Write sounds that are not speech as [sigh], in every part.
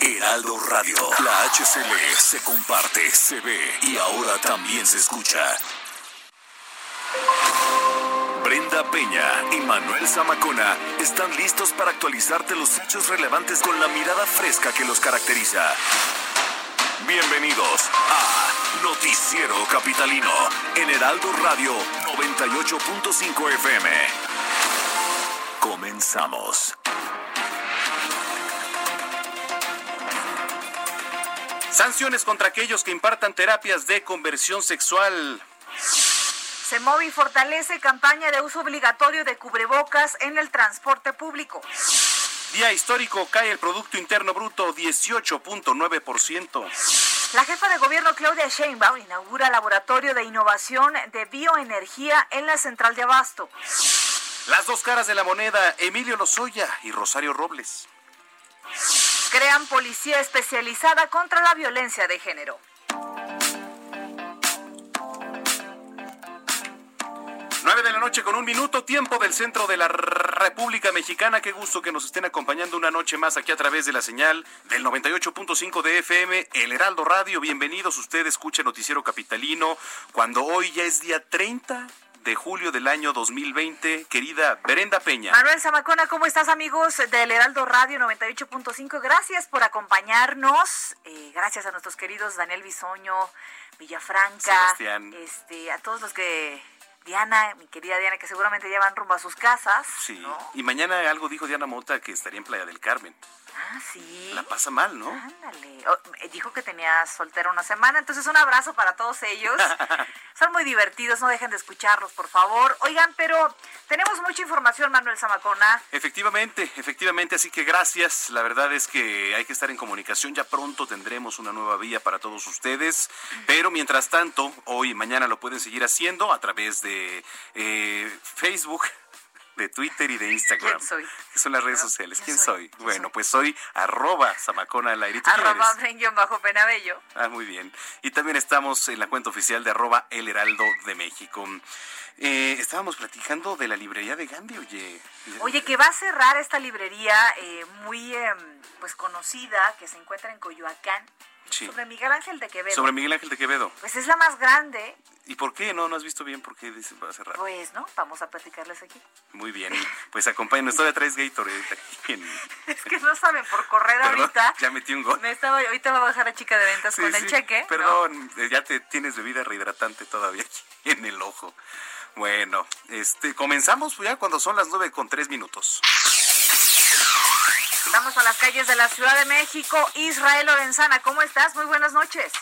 Heraldo Radio. La HCL se comparte, se ve y ahora también se escucha. Brenda Peña y Manuel Zamacona están listos para actualizarte los hechos relevantes con la mirada fresca que los caracteriza. Bienvenidos a Noticiero Capitalino en Heraldo Radio 98.5 FM. Comenzamos. Sanciones contra aquellos que impartan terapias de conversión sexual. CEMOVI fortalece campaña de uso obligatorio de cubrebocas en el transporte público. Día histórico cae el Producto Interno Bruto 18.9%. La jefa de gobierno Claudia Sheinbaum inaugura laboratorio de innovación de bioenergía en la central de Abasto. Las dos caras de la moneda, Emilio Lozoya y Rosario Robles. Crean policía especializada contra la violencia de género. 9 de la noche con un minuto, tiempo del centro de la República Mexicana. Qué gusto que nos estén acompañando una noche más aquí a través de la señal del 98.5 de FM, El Heraldo Radio. Bienvenidos, usted escucha Noticiero Capitalino, cuando hoy ya es día 30 de julio del año 2020. Querida Berenda Peña. Manuel Zamacona, ¿cómo estás amigos del Heraldo Radio 98.5? Gracias por acompañarnos. Eh, gracias a nuestros queridos Daniel Bisoño, Villafranca, Sebastián. este, a todos los que Diana, mi querida Diana, que seguramente ya van rumbo a sus casas. Sí, ¿no? y mañana algo dijo Diana Mota que estaría en Playa del Carmen. Ah, sí. La pasa mal, ¿no? Ándale. Oh, eh, dijo que tenía soltera una semana, entonces un abrazo para todos ellos. [laughs] Son muy divertidos, no dejen de escucharlos, por favor. Oigan, pero tenemos mucha información, Manuel Zamacona. Efectivamente, efectivamente, así que gracias. La verdad es que hay que estar en comunicación. Ya pronto tendremos una nueva vía para todos ustedes. Pero mientras tanto, hoy y mañana lo pueden seguir haciendo a través de eh, Facebook de Twitter y de Instagram. ¿Quién soy? Son las redes ¿Quién sociales. soy? ¿Quién ¿Quién soy? Bueno, pues soy arroba Zamacona al aire. ¿Tú quién Arroba bajo Penabello. Ah, muy bien. Y también estamos en la cuenta oficial de arroba El Heraldo de México. Eh, estábamos platicando de la librería de Gandhi, oye. Oye, que va a cerrar esta librería eh, muy em, pues conocida que se encuentra en Coyoacán, Sí. sobre Miguel Ángel de Quevedo. Sobre Miguel Ángel de Quevedo. Pues es la más grande, ¿Y por qué? No, no has visto bien por qué dice va a cerrar. pues, ¿no? Vamos a platicarles aquí. Muy bien. Pues acompáñenos. Todavía traes Gatorade aquí en... [laughs] Es que no saben por correr Perdón, ahorita. ya metí un gol. Me estaba, ahorita va a bajar la chica de ventas Sí, con el cheque. Perdón, eh, ya te tienes bebida rehidratante todavía aquí [laughs] en el ojo. Bueno, este, comenzamos ya cuando son las nueve con tres minutos. Vamos a las calles de la Ciudad de México. Israel Lorenzana, ¿cómo estás? Muy buenas noches.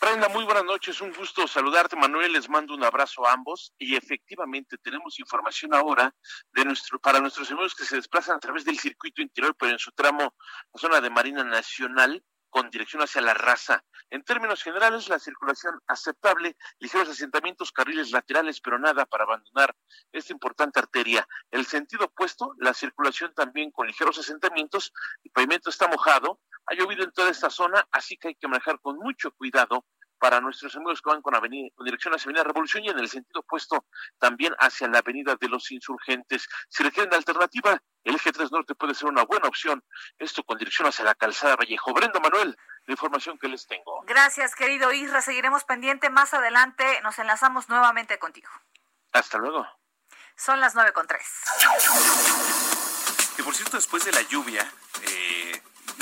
Brenda, muy buenas noches, un gusto saludarte, Manuel, les mando un abrazo a ambos y efectivamente tenemos información ahora de nuestro, para nuestros amigos que se desplazan a través del circuito interior, pero en su tramo, la zona de Marina Nacional, con dirección hacia la raza. En términos generales, la circulación aceptable, ligeros asentamientos, carriles laterales, pero nada para abandonar esta importante arteria. El sentido opuesto, la circulación también con ligeros asentamientos, el pavimento está mojado, ha llovido en toda esta zona, así que hay que manejar con mucho cuidado para nuestros amigos que van con, avenida, con dirección hacia Avenida Revolución y en el sentido opuesto también hacia la Avenida de los Insurgentes. Si requieren alternativa, el eje 3 Norte puede ser una buena opción. Esto con dirección hacia la calzada Vallejo. Brenda Manuel, la información que les tengo. Gracias, querido Isra. Seguiremos pendiente. Más adelante nos enlazamos nuevamente contigo. Hasta luego. Son las nueve con tres. Que por cierto, después de la lluvia, eh,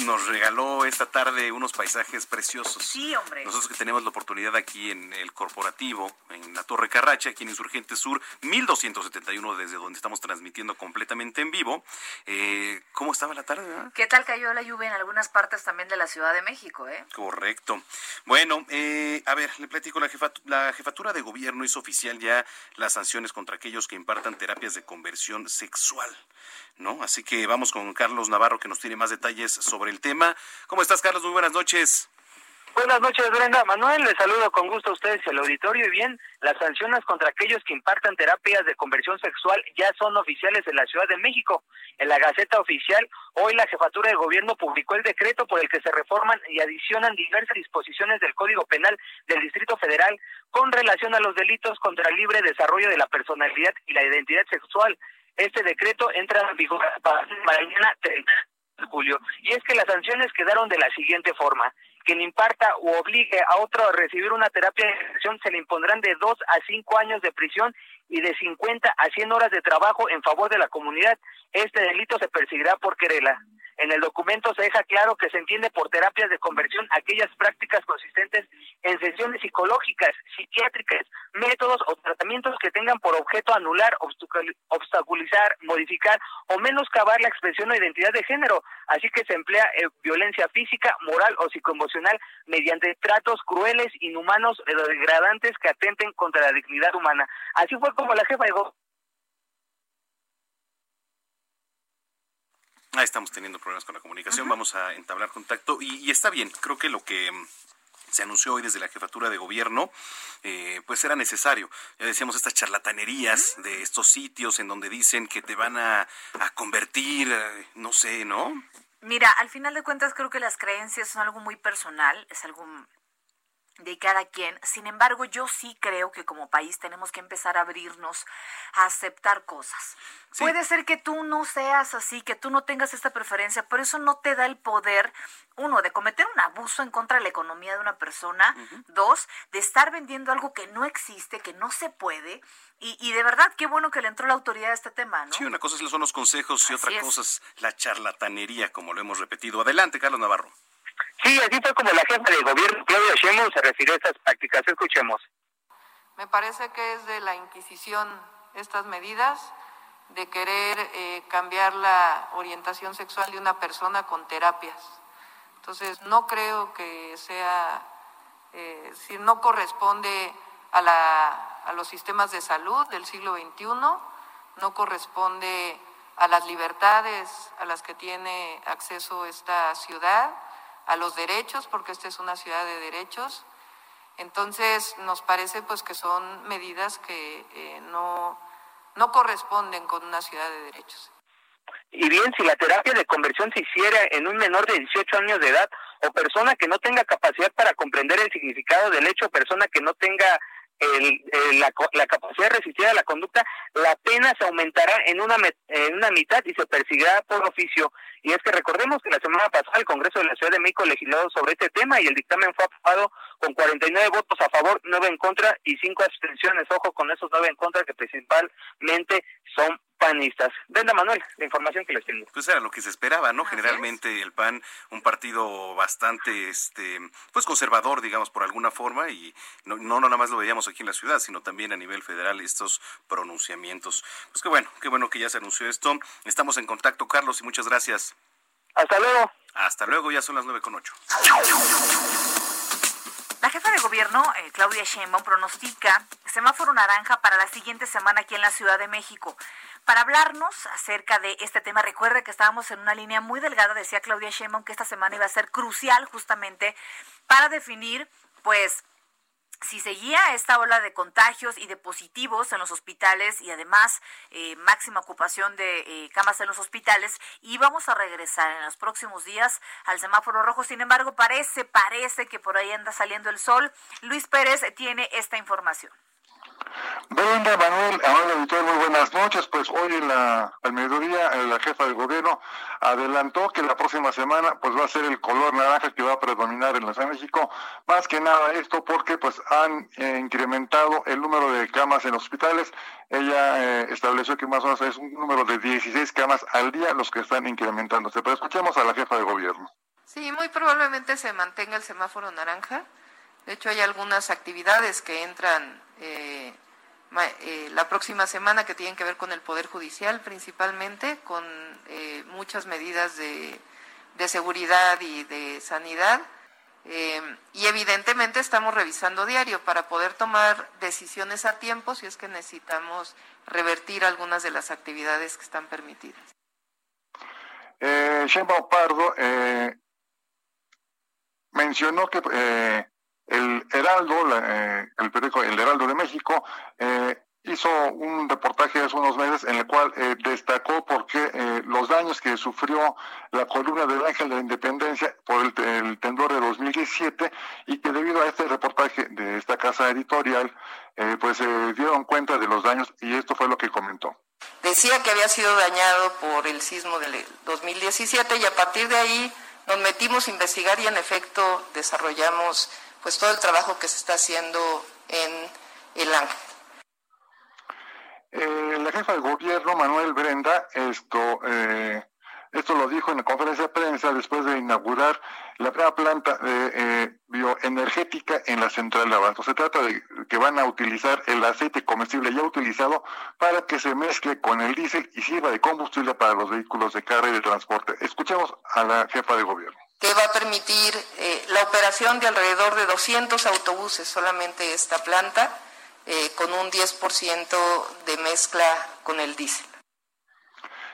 nos regaló esta tarde unos paisajes preciosos. Sí, hombre. Nosotros que tenemos la oportunidad aquí en el corporativo, en la Torre Carracha, aquí en Insurgente Sur, 1271, desde donde estamos transmitiendo completamente en vivo. Eh, ¿Cómo estaba la tarde? ¿Qué tal cayó la lluvia en algunas partes también de la Ciudad de México, eh? Correcto. Bueno, eh, a ver, le platico, la, jefatu- la jefatura de gobierno hizo oficial ya las sanciones contra aquellos que impartan terapias de conversión sexual. ¿No? Así que vamos con Carlos Navarro que nos tiene más detalles sobre el tema. ¿Cómo estás, Carlos? Muy buenas noches. Buenas noches, Brenda. Manuel, les saludo con gusto a ustedes y al auditorio. Y bien, las sanciones contra aquellos que impartan terapias de conversión sexual ya son oficiales en la Ciudad de México. En la Gaceta Oficial, hoy la Jefatura de Gobierno publicó el decreto por el que se reforman y adicionan diversas disposiciones del Código Penal del Distrito Federal con relación a los delitos contra el libre desarrollo de la personalidad y la identidad sexual. Este decreto entra en vigor para mañana 30 de julio. Y es que las sanciones quedaron de la siguiente forma quien imparta o obligue a otro a recibir una terapia de inversión se le impondrán de dos a cinco años de prisión y de 50 a 100 horas de trabajo en favor de la comunidad. Este delito se perseguirá por querela. En el documento se deja claro que se entiende por terapias de conversión aquellas prácticas consistentes en sesiones psicológicas, psiquiátricas, métodos o tratamientos que tengan por objeto anular, obstaculizar, modificar o menoscabar la expresión o identidad de género. Así que se emplea eh, violencia física, moral o psicoemocional mediante tratos crueles, inhumanos o degradantes que atenten contra la dignidad humana. Así fue como la jefa dijo Ahí estamos teniendo problemas con la comunicación. Vamos a entablar contacto y, está bien. Creo que lo que mm, se anunció hoy desde la jefatura de gobierno, eh, pues era necesario. Ya decíamos estas charlatanerías de estos sitios en donde dicen que te van a, a convertir, eh, no sé, ¿no? Mira, al final de cuentas creo que las creencias son algo muy personal, es algo de cada quien. Sin embargo, yo sí creo que como país tenemos que empezar a abrirnos a aceptar cosas. Puede ser que tú no seas así, que tú no tengas esta preferencia, pero eso no te da el poder, uno, de cometer un abuso en contra de la economía de una persona, dos, de estar vendiendo algo que no existe, que no se puede, y, de verdad, qué bueno que le entró la autoridad a este tema, ¿no? Sí, una cosa son los consejos y otra cosa es la charlatanería, como lo hemos repetido. Adelante, Carlos Navarro. Sí, así fue como la jefa de gobierno, Claudia Sheinbaum, se refirió a estas prácticas. Escuchemos. Me parece que es de la Inquisición estas medidas de querer eh, cambiar la orientación sexual de una persona con terapias. Entonces, no creo que sea, eh, si no corresponde a, la, a los sistemas de salud del siglo XXI, no corresponde a las libertades a las que tiene acceso esta ciudad a los derechos, porque esta es una ciudad de derechos. Entonces, nos parece pues que son medidas que eh, no, no corresponden con una ciudad de derechos. Y bien, si la terapia de conversión se hiciera en un menor de 18 años de edad o persona que no tenga capacidad para comprender el significado del hecho, persona que no tenga el, la, la, capacidad de resistir a la conducta, la pena se aumentará en una, en una mitad y se perseguirá por oficio. Y es que recordemos que la semana pasada el Congreso de la Ciudad de México legislado sobre este tema y el dictamen fue aprobado con 49 votos a favor, 9 en contra y 5 abstenciones. Ojo con esos 9 en contra que principalmente son panistas. Venda Manuel, la información que les tengo. Pues era lo que se esperaba, ¿no? Generalmente el PAN, un partido bastante, este, pues conservador, digamos, por alguna forma, y no, no, nada más lo veíamos aquí en la ciudad, sino también a nivel federal estos pronunciamientos. Pues qué bueno, qué bueno que ya se anunció esto. Estamos en contacto, Carlos, y muchas gracias. Hasta luego. Hasta luego, ya son las nueve con ocho. La jefa de gobierno, eh, Claudia Sheinbaum, pronostica semáforo naranja para la siguiente semana aquí en la Ciudad de México. Para hablarnos acerca de este tema, recuerde que estábamos en una línea muy delgada, decía Claudia Sheinbaum que esta semana iba a ser crucial justamente para definir, pues, si seguía esta ola de contagios y de positivos en los hospitales y además eh, máxima ocupación de eh, camas en los hospitales, íbamos a regresar en los próximos días al semáforo rojo. Sin embargo, parece, parece que por ahí anda saliendo el sol. Luis Pérez tiene esta información. Brenda, Manuel, amable auditor, muy buenas noches. Pues hoy en la, al mediodía eh, la jefa del gobierno adelantó que la próxima semana pues va a ser el color naranja que va a predominar en la Ciudad de México. Más que nada esto porque pues han eh, incrementado el número de camas en hospitales. Ella eh, estableció que más o menos es un número de 16 camas al día los que están incrementándose. Pero escuchemos a la jefa de gobierno. Sí, muy probablemente se mantenga el semáforo naranja. De hecho, hay algunas actividades que entran eh, eh, la próxima semana que tienen que ver con el Poder Judicial principalmente, con eh, muchas medidas de, seguridad y de sanidad. y evidentemente estamos revisando diario para poder tomar decisiones a tiempo si es que necesitamos revertir algunas de las actividades que están permitidas. eh, Sheinbaum Pardo eh, mencionó que eh, el Heraldo, eh, el periódico El Heraldo de México, eh, hizo un reportaje hace unos meses en el cual eh, destacó por qué eh, los daños que sufrió la columna del Ángel de la Independencia por el, el, temblor de 2017 y que debido a este reportaje de esta casa editorial, eh, pues se dieron cuenta de los daños y esto fue lo que comentó. Decía que había sido dañado por el sismo del 2017 y a partir de ahí nos metimos a investigar y en efecto desarrollamos pues todo el trabajo que se está haciendo en el Ángel. Eh, la jefa de gobierno, Manuel Brenda, esto, eh, esto lo dijo en la conferencia de prensa después de inaugurar la primera planta de, eh, bioenergética en la central de Abasto. Se trata de que van a utilizar el aceite comestible ya utilizado para que se mezcle con el diésel y sirva de combustible para los vehículos de carga y de transporte. Escuchemos a la jefa de gobierno que va a permitir eh, la operación de alrededor de 200 autobuses solamente esta planta, eh, con un 10% de mezcla con el diésel.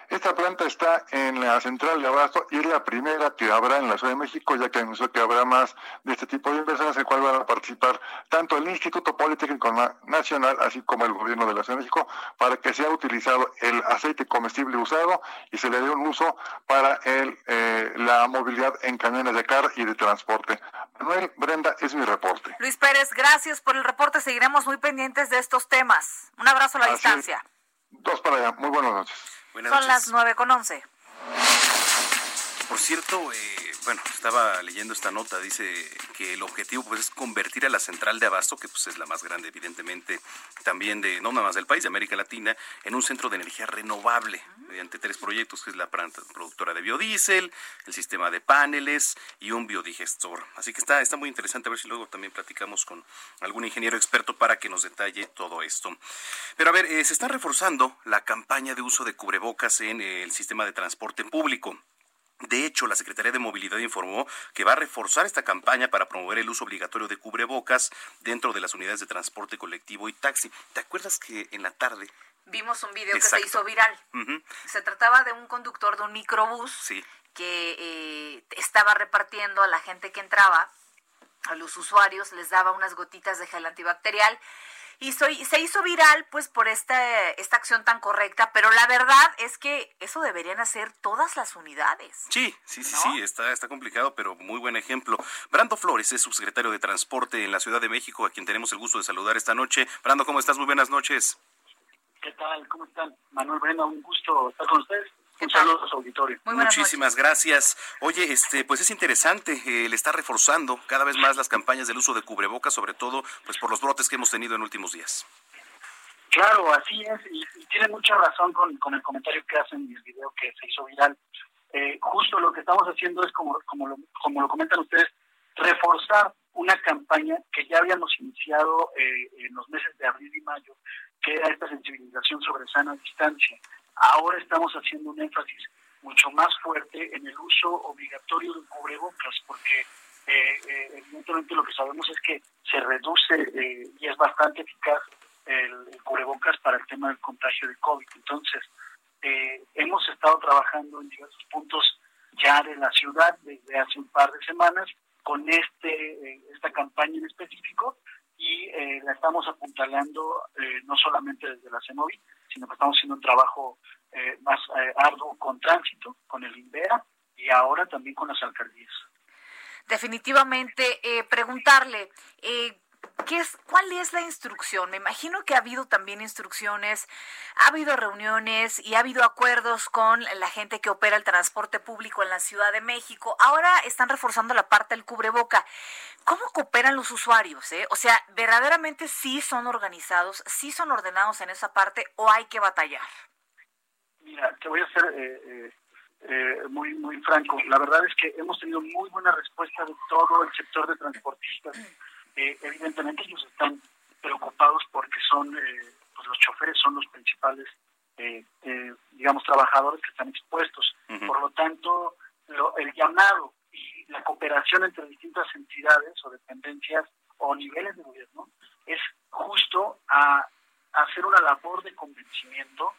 Esta planta está en la central de Abasto y es la primera que habrá en la Ciudad de México, ya que anunció que habrá más de este tipo de inversiones, en el cual van a participar tanto el Instituto Politécnico Nacional, así como el gobierno de la Ciudad de México, para que sea utilizado el aceite comestible usado y se le dé un uso para el, eh, la movilidad en camiones de carga y de transporte. Manuel, Brenda, es mi reporte. Luis Pérez, gracias por el reporte. Seguiremos muy pendientes de estos temas. Un abrazo a la así distancia. Dos para allá. Muy buenas noches. Buenas Son noches. las nueve con once. Por cierto, eh, bueno, estaba leyendo esta nota, dice que el objetivo pues es convertir a la central de abasto, que pues es la más grande evidentemente también de no nada más del país, de América Latina, en un centro de energía renovable mediante tres proyectos, que es la planta productora de biodiesel, el sistema de paneles y un biodigestor. Así que está está muy interesante a ver si luego también platicamos con algún ingeniero experto para que nos detalle todo esto. Pero a ver, eh, se está reforzando la campaña de uso de cubrebocas en el sistema de transporte público. De hecho, la Secretaría de Movilidad informó que va a reforzar esta campaña para promover el uso obligatorio de cubrebocas dentro de las unidades de transporte colectivo y taxi. ¿Te acuerdas que en la tarde vimos un video Exacto. que se hizo viral? Uh -huh. Se trataba de un conductor de un microbús sí. que eh, estaba repartiendo a la gente que entraba, a los usuarios, les daba unas gotitas de gel antibacterial y soy, se hizo viral pues por esta, esta acción tan correcta, pero la verdad es que eso deberían hacer todas las unidades. Sí, sí, sí, ¿no? sí, está, está complicado, pero muy buen ejemplo. Brando Flores es subsecretario de Transporte en la Ciudad de México, a quien tenemos el gusto de saludar esta noche. Brando, ¿cómo estás? Muy buenas noches. ¿Qué tal? ¿Cómo están? Manuel Brenda, un gusto estar con ustedes. Un saludo a su auditorio. Muchísimas noches. gracias. Oye, este, pues es interesante, eh, le está reforzando cada vez más las campañas del uso de cubrebocas, sobre todo pues por los brotes que hemos tenido en últimos días. Claro, así es, y, y tiene mucha razón con, con, el comentario que hacen en el video que se hizo viral. Eh, justo lo que estamos haciendo es, como, como, lo, como lo comentan ustedes, reforzar una campaña que ya habíamos iniciado eh, en los meses de abril y mayo, que era esta sensibilización sobre sana distancia. Ahora estamos haciendo un énfasis mucho más fuerte en el uso obligatorio de cubrebocas, porque eh, eh, evidentemente lo que sabemos es que se reduce eh, y es bastante eficaz el, el, cubrebocas para el tema del contagio de COVID. Entonces, eh, hemos estado trabajando en diversos puntos ya de la ciudad desde hace un par de semanas con este esta campaña en específico y la estamos apuntalando no solamente desde la CEMOVI, sino que estamos haciendo un trabajo eh, más eh, arduo con tránsito, con el INVEA y ahora también con las alcaldías. Definitivamente, eh, preguntarle, ¿qué es, ¿cuál es la instrucción? Me imagino que ha habido también instrucciones, ha habido reuniones y ha habido acuerdos con la gente que opera el transporte público en la Ciudad de México. Ahora están reforzando la parte del cubreboca. ¿Cómo cooperan los usuarios? Eh? O sea, ¿verdaderamente sí son organizados, sí son ordenados en esa parte o hay que batallar? Mira, te voy a ser eh, eh, muy, muy franco. La verdad es que hemos tenido muy buena respuesta de todo el sector de transportistas. Eh, evidentemente ellos están preocupados porque son, pues los choferes son los principales, digamos, trabajadores que están expuestos. Uh -huh. Por lo tanto, lo, el llamado y la cooperación entre distintas entidades o dependencias o niveles de gobierno es justo a, a hacer una labor de convencimiento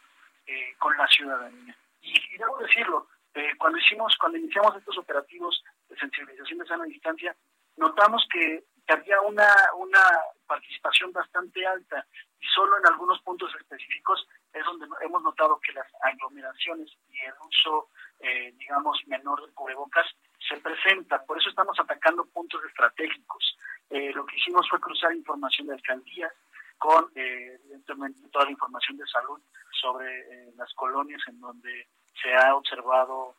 eh, con la ciudadanía. Y, y, debo decirlo, Eh, cuando hicimos, cuando iniciamos estos operativos de sensibilización de sana distancia, notamos que, había una, una participación bastante alta y solo en algunos puntos específicos es donde hemos notado que las aglomeraciones y el uso, eh, digamos, menor de cubrebocas se presenta. Por eso estamos atacando puntos estratégicos. Eh, lo que hicimos fue cruzar información de alcaldías con, eh, evidentemente, toda la información de salud sobre las colonias en donde se ha observado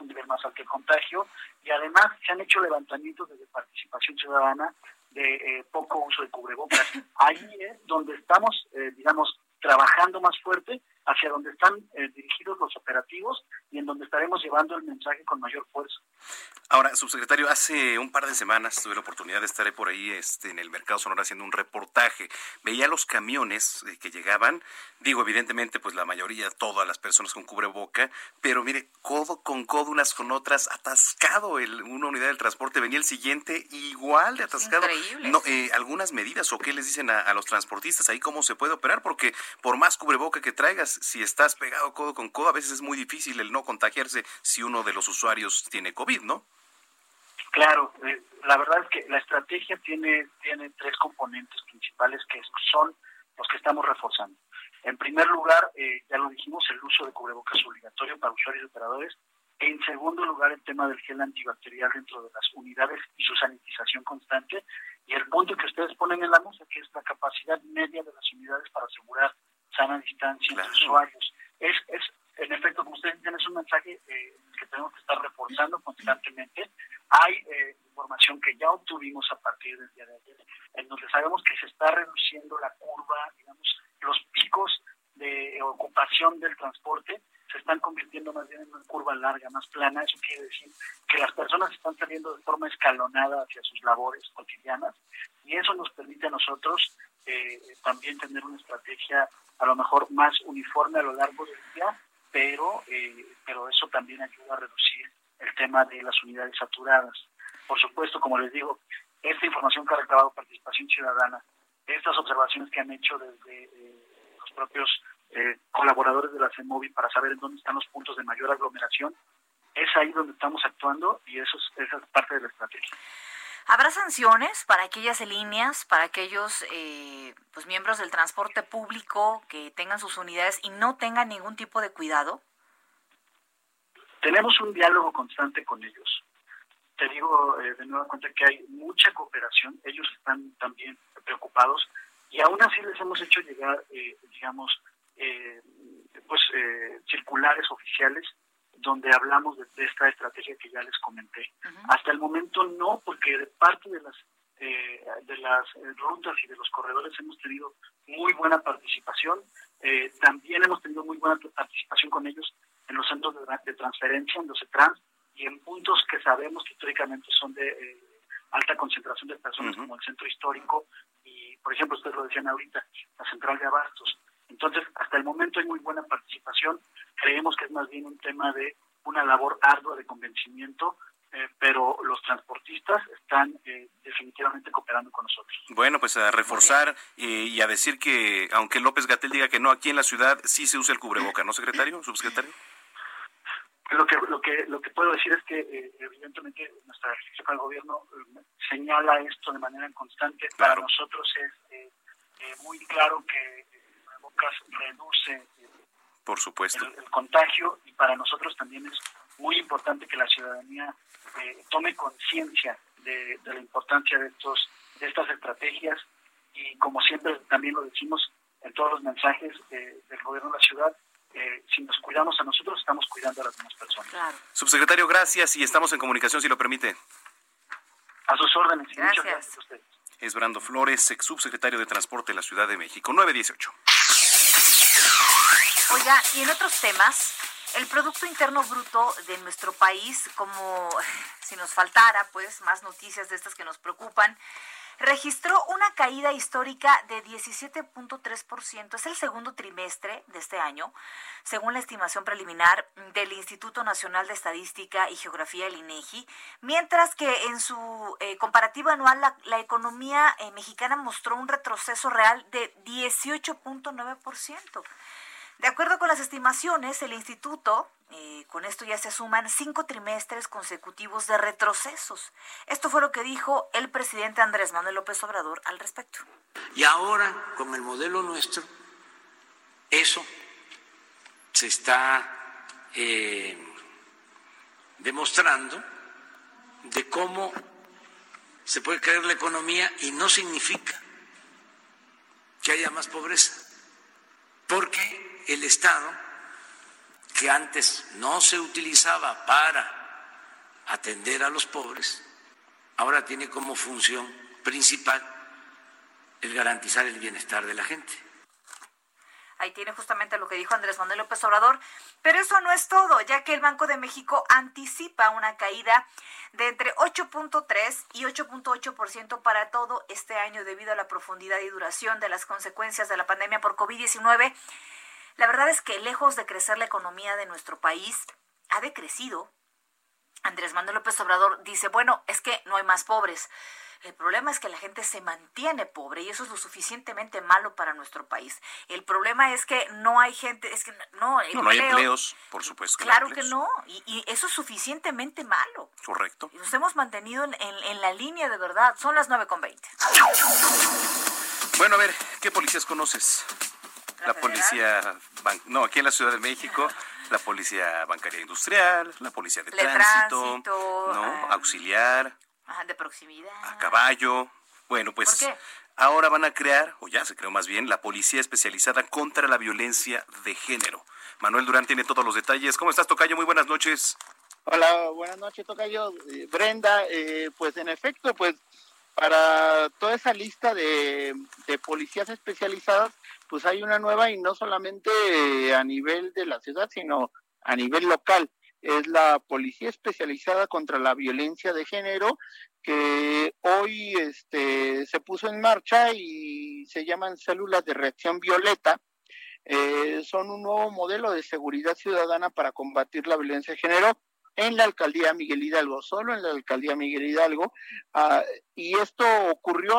un nivel más alto de contagio y además se han hecho levantamientos desde participación ciudadana de eh, poco uso de cubrebocas. [laughs] Ahí es donde estamos, eh, digamos, trabajando más fuerte hacia donde están eh, dirigidos los operativos y en donde estaremos llevando el mensaje con mayor fuerza. Ahora, subsecretario, hace un par de semanas tuve la oportunidad de estar por ahí este, en el Mercado Sonora haciendo un reportaje. Veía los camiones eh, que llegaban, digo, evidentemente, pues la mayoría, todas las personas con cubreboca, pero mire, codo con codo, unas con otras, atascado el, una unidad del transporte, venía el siguiente igual de atascado. No, eh, algunas medidas o qué les dicen a, a los transportistas ahí cómo se puede operar, porque por más cubreboca que traigas, si estás pegado codo con codo, a veces es muy difícil el no contagiarse si uno de los usuarios tiene COVID, ¿no? Claro, eh, la verdad es que la estrategia tiene, tiene tres componentes principales que son los que estamos reforzando. En primer lugar, eh, ya lo dijimos, el uso de cubrebocas obligatorio para usuarios y operadores. En segundo lugar, el tema del gel antibacterial dentro de las unidades y su sanitización constante. Y el punto que ustedes ponen en la mesa, que es la capacidad media de las unidades para asegurar sana distancia entre usuarios. Es, es, en efecto, como ustedes dicen, es un mensaje eh, que tenemos que estar reforzando constantemente. Hay eh, información que ya obtuvimos a partir del día de ayer, en donde sabemos que se está reduciendo la curva, digamos, los picos de ocupación del transporte se están convirtiendo más bien en una curva larga, más plana. Eso quiere decir que las personas están saliendo de forma escalonada hacia sus labores cotidianas y eso nos permite a nosotros eh, también tener una estrategia a lo mejor más uniforme a lo largo del día, pero, eh, pero eso también ayuda a reducir el tema de las unidades saturadas. Por supuesto, como les digo, esta información que ha recabado Participación Ciudadana, estas observaciones que han hecho desde eh, los propios eh, colaboradores de la CEMOVI para saber dónde están los puntos de mayor aglomeración, es ahí donde estamos actuando y eso es, esa es parte de la estrategia. ¿Habrá sanciones para aquellas líneas, para aquellos eh, pues, miembros del transporte público que tengan sus unidades y no tengan ningún tipo de cuidado? Tenemos un diálogo constante con ellos. Te digo eh, de nueva cuenta que hay mucha cooperación. Ellos están también preocupados y aún así les hemos hecho llegar, eh, digamos, pues circulares oficiales donde hablamos de, esta estrategia que ya les comenté. Hasta el momento no, porque de parte de las eh, de las eh, rutas y de los corredores hemos tenido muy buena participación. Eh, también hemos tenido muy buena participación con ellos en los centros de, transferencia, en los trans y en puntos que sabemos que históricamente son de alta concentración de personas, como el centro histórico y, por ejemplo, ustedes lo decían ahorita, la central de abastos. Entonces, hasta el momento hay muy buena participación. Creemos que es más bien un tema de una labor ardua de convencimiento, eh, pero los transportistas están eh, definitivamente cooperando con nosotros. Bueno, pues a reforzar y a decir que, aunque López Gatel diga que no, aquí en la ciudad sí se usa el cubreboca, ¿no, secretario, subsecretario? Lo que, lo que, lo que puedo decir es que eh, evidentemente nuestra jefa del gobierno señala esto de manera constante. Para nosotros es muy claro que reduce por supuesto. el, contagio y para nosotros también es muy importante que la ciudadanía eh, tome conciencia de, la importancia de estos de estas estrategias. Y como siempre también lo decimos en todos los mensajes del gobierno de la ciudad eh, si nos cuidamos a nosotros estamos cuidando a las demás personas subsecretario gracias y estamos en comunicación si lo permite a sus órdenes y muchas gracias a ustedes es Brando Flores, ex subsecretario de Transporte de la Ciudad de México. 918. Oiga, y en otros temas, el Producto Interno Bruto de nuestro país, como si nos faltara, pues, más noticias de estas que nos preocupan, registró una caída histórica de 17.3%. Es el segundo trimestre de este año, según la estimación preliminar del Instituto Nacional de Estadística y Geografía, el INEGI, mientras que en su eh, comparativa anual la, economía eh, mexicana mostró un retroceso real de 18.9%. De acuerdo con las estimaciones, el instituto, eh, con esto ya se suman cinco trimestres consecutivos de retrocesos. Esto fue lo que dijo el presidente Andrés Manuel López Obrador al respecto. Y ahora, con el modelo nuestro, eso se está eh, demostrando de cómo se puede creer la economía y no significa que haya más pobreza, porque el Estado, que antes no se utilizaba para atender a los pobres, ahora tiene como función principal el garantizar el bienestar de la gente. Ahí tiene justamente lo que dijo Andrés Manuel López Obrador. Pero eso no es todo, ya que el Banco de México anticipa una caída de entre 8.3 y 8.8% para todo este año debido a la profundidad y duración de las consecuencias de la pandemia por COVID-19. La verdad es que lejos de crecer la economía de nuestro país, ha decrecido. Andrés Manuel López Obrador dice, bueno, es que no hay más pobres. El problema es que la gente se mantiene pobre y eso es lo suficientemente malo para nuestro país. El problema es que no hay gente, es que no, no, hay empleos, por supuesto. Que claro que no, y, eso es suficientemente malo. Correcto. Y nos hemos mantenido en, la línea de verdad. Son las 9.20. Bueno, a ver, ¿qué policías conoces? La, policía, no, aquí en la Ciudad de México, la policía bancaria industrial, la policía de tránsito, ¿no? Ah. auxiliar de proximidad. A caballo. Bueno, pues ahora van a crear, o ya se creó más bien, la Policía Especializada contra la Violencia de Género. Manuel Durán tiene todos los detalles. ¿Cómo estás, Tocayo? Muy buenas noches. Hola, buenas noches, Tocayo. Eh, Brenda, eh, pues en efecto, pues para toda esa lista de, de, policías especializadas, pues hay una nueva y no solamente a nivel de la ciudad, sino a nivel local es la Policía Especializada contra la Violencia de Género, que hoy este, se puso en marcha y se llaman células de reacción violeta. Eh, son un nuevo modelo de seguridad ciudadana para combatir la violencia de género en la alcaldía Miguel Hidalgo, solo en la alcaldía Miguel Hidalgo. Ah, y esto ocurrió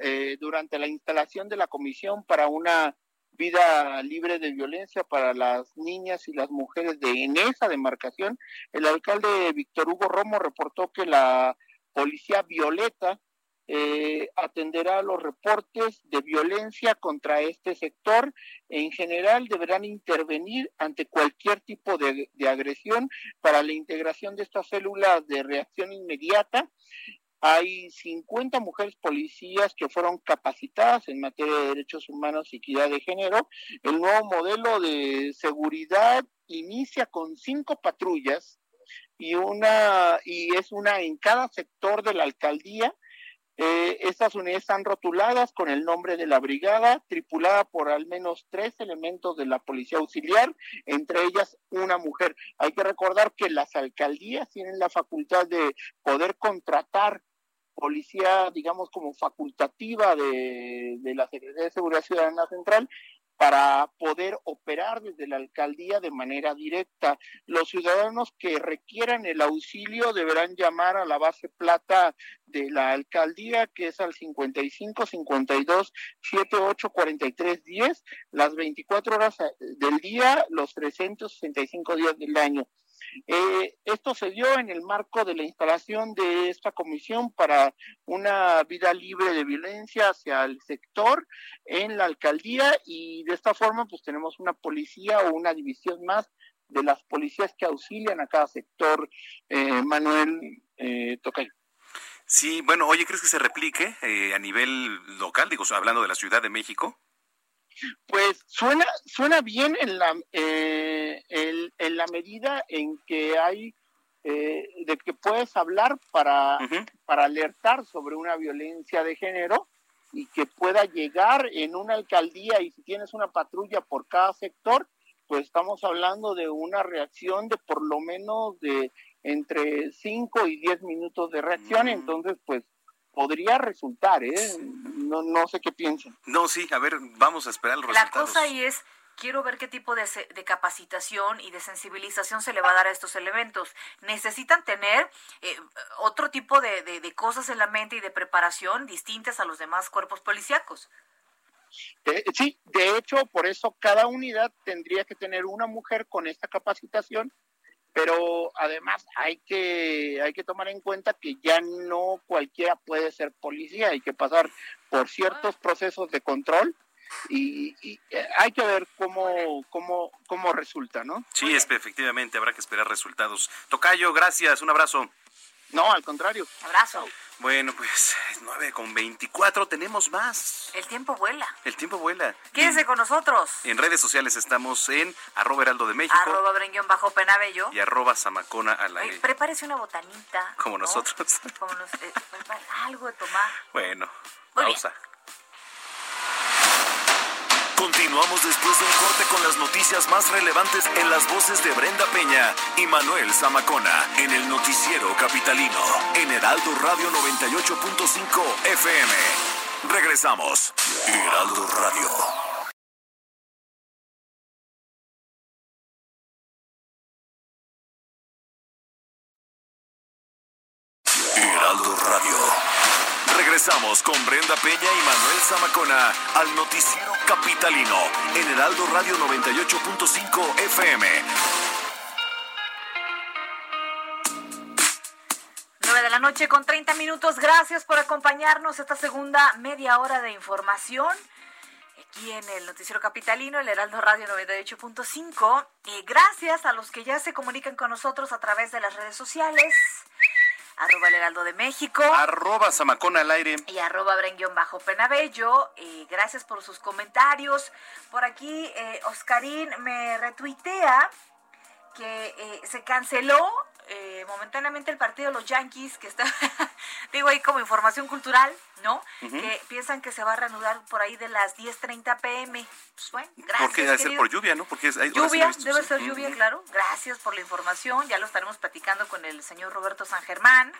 eh, durante la instalación de la comisión para una vida libre de violencia para las niñas y las mujeres de en esa demarcación. El alcalde Víctor Hugo Romo reportó que la policía violeta eh, atenderá los reportes de violencia contra este sector. En general, deberán intervenir ante cualquier tipo de, agresión para la integración de estas células de reacción inmediata hay 50 mujeres policías que fueron capacitadas en materia de derechos humanos y equidad de género. El nuevo modelo de seguridad inicia con cinco patrullas y una y es una en cada sector de la alcaldía. Eh, estas unidades están rotuladas con el nombre de la brigada, tripulada por al menos tres elementos de la policía auxiliar, entre ellas una mujer. Hay que recordar que las alcaldías tienen la facultad de poder contratar policía, digamos, como facultativa de, de la Secretaría de Seguridad Ciudadana Central para poder operar desde la alcaldía de manera directa. Los ciudadanos que requieran el auxilio deberán llamar a la base plata de la alcaldía, que es al 55 52 78 43 10, las 24 horas del día, los 365 días del año. Eh, esto se dio en el marco de la instalación de esta comisión para una vida libre de violencia hacia el sector en la alcaldía y de esta forma pues tenemos una policía o una división más de las policías que auxilian a cada sector, eh, Manuel eh, Tocayo. Sí, bueno, oye, ¿crees que se replique eh, a nivel local, digo, hablando de la Ciudad de México? Pues suena, suena bien en la, eh, en, la medida en que hay, eh, de que puedes hablar para, para alertar sobre una violencia de género y que pueda llegar en una alcaldía y si tienes una patrulla por cada sector, pues estamos hablando de una reacción de por lo menos de entre 5 y 10 minutos de reacción, mm. entonces pues podría resultar, ¿eh? No, no sé qué piensan. No, sí, a ver, vamos a esperar los resultados. La cosa ahí es, quiero ver qué tipo de, de, capacitación y de sensibilización se le va a dar a estos elementos. Necesitan tener eh, otro tipo de, de, cosas en la mente y de preparación distintas a los demás cuerpos policíacos. sí, de hecho, por eso cada unidad tendría que tener una mujer con esta capacitación, pero además hay que, hay que tomar en cuenta que ya no cualquiera puede ser policía, hay que pasar por ciertos procesos de control y, eh, hay que ver cómo, cómo, cómo resulta, ¿no? Sí, es, efectivamente, habrá que esperar resultados. Tocayo, gracias, un abrazo. No, al contrario. Abrazo. Bueno, pues es 9 con 24, tenemos más. El tiempo vuela. El tiempo vuela. Quédese con nosotros. En redes sociales estamos en arroba heraldo de México. Arroba bajo penabello. Y arroba zamacona al aire. prepárese una botanita. Como nosotros. Como nos, eh, algo de tomar. Bueno, pausa. Continuamos después de un corte con las noticias más relevantes en las voces de Brenda Peña y Manuel Zamacona en el noticiero capitalino en Heraldo Radio 98.5 FM. Regresamos. Heraldo Radio. Regresamos con Brenda Peña y Manuel Zamacona al noticiero capitalino en Heraldo Radio 98.5 FM. 9 de la noche con 30 minutos. Gracias por acompañarnos esta segunda media hora de información aquí en el Noticiero Capitalino, el Heraldo Radio 98.5. Y gracias a los que ya se comunican con nosotros a través de las redes sociales arroba el Heraldo de México. Arroba Zamacona al aire. Y arroba bajo penabello. Eh, gracias por sus comentarios. Por aquí, eh, Oscarín me retuitea que eh, se canceló eh, momentáneamente el partido de los Yankees, que está, [laughs] digo ahí como información cultural, ¿no? Que piensan que se va a reanudar por ahí de las 10.30 pm. Pues bueno, gracias. Porque debe ser por lluvia, ¿no? Porque hay, lluvia, debe ser lluvia, claro. Gracias por la información. Ya lo estaremos platicando con el señor Roberto San Germán.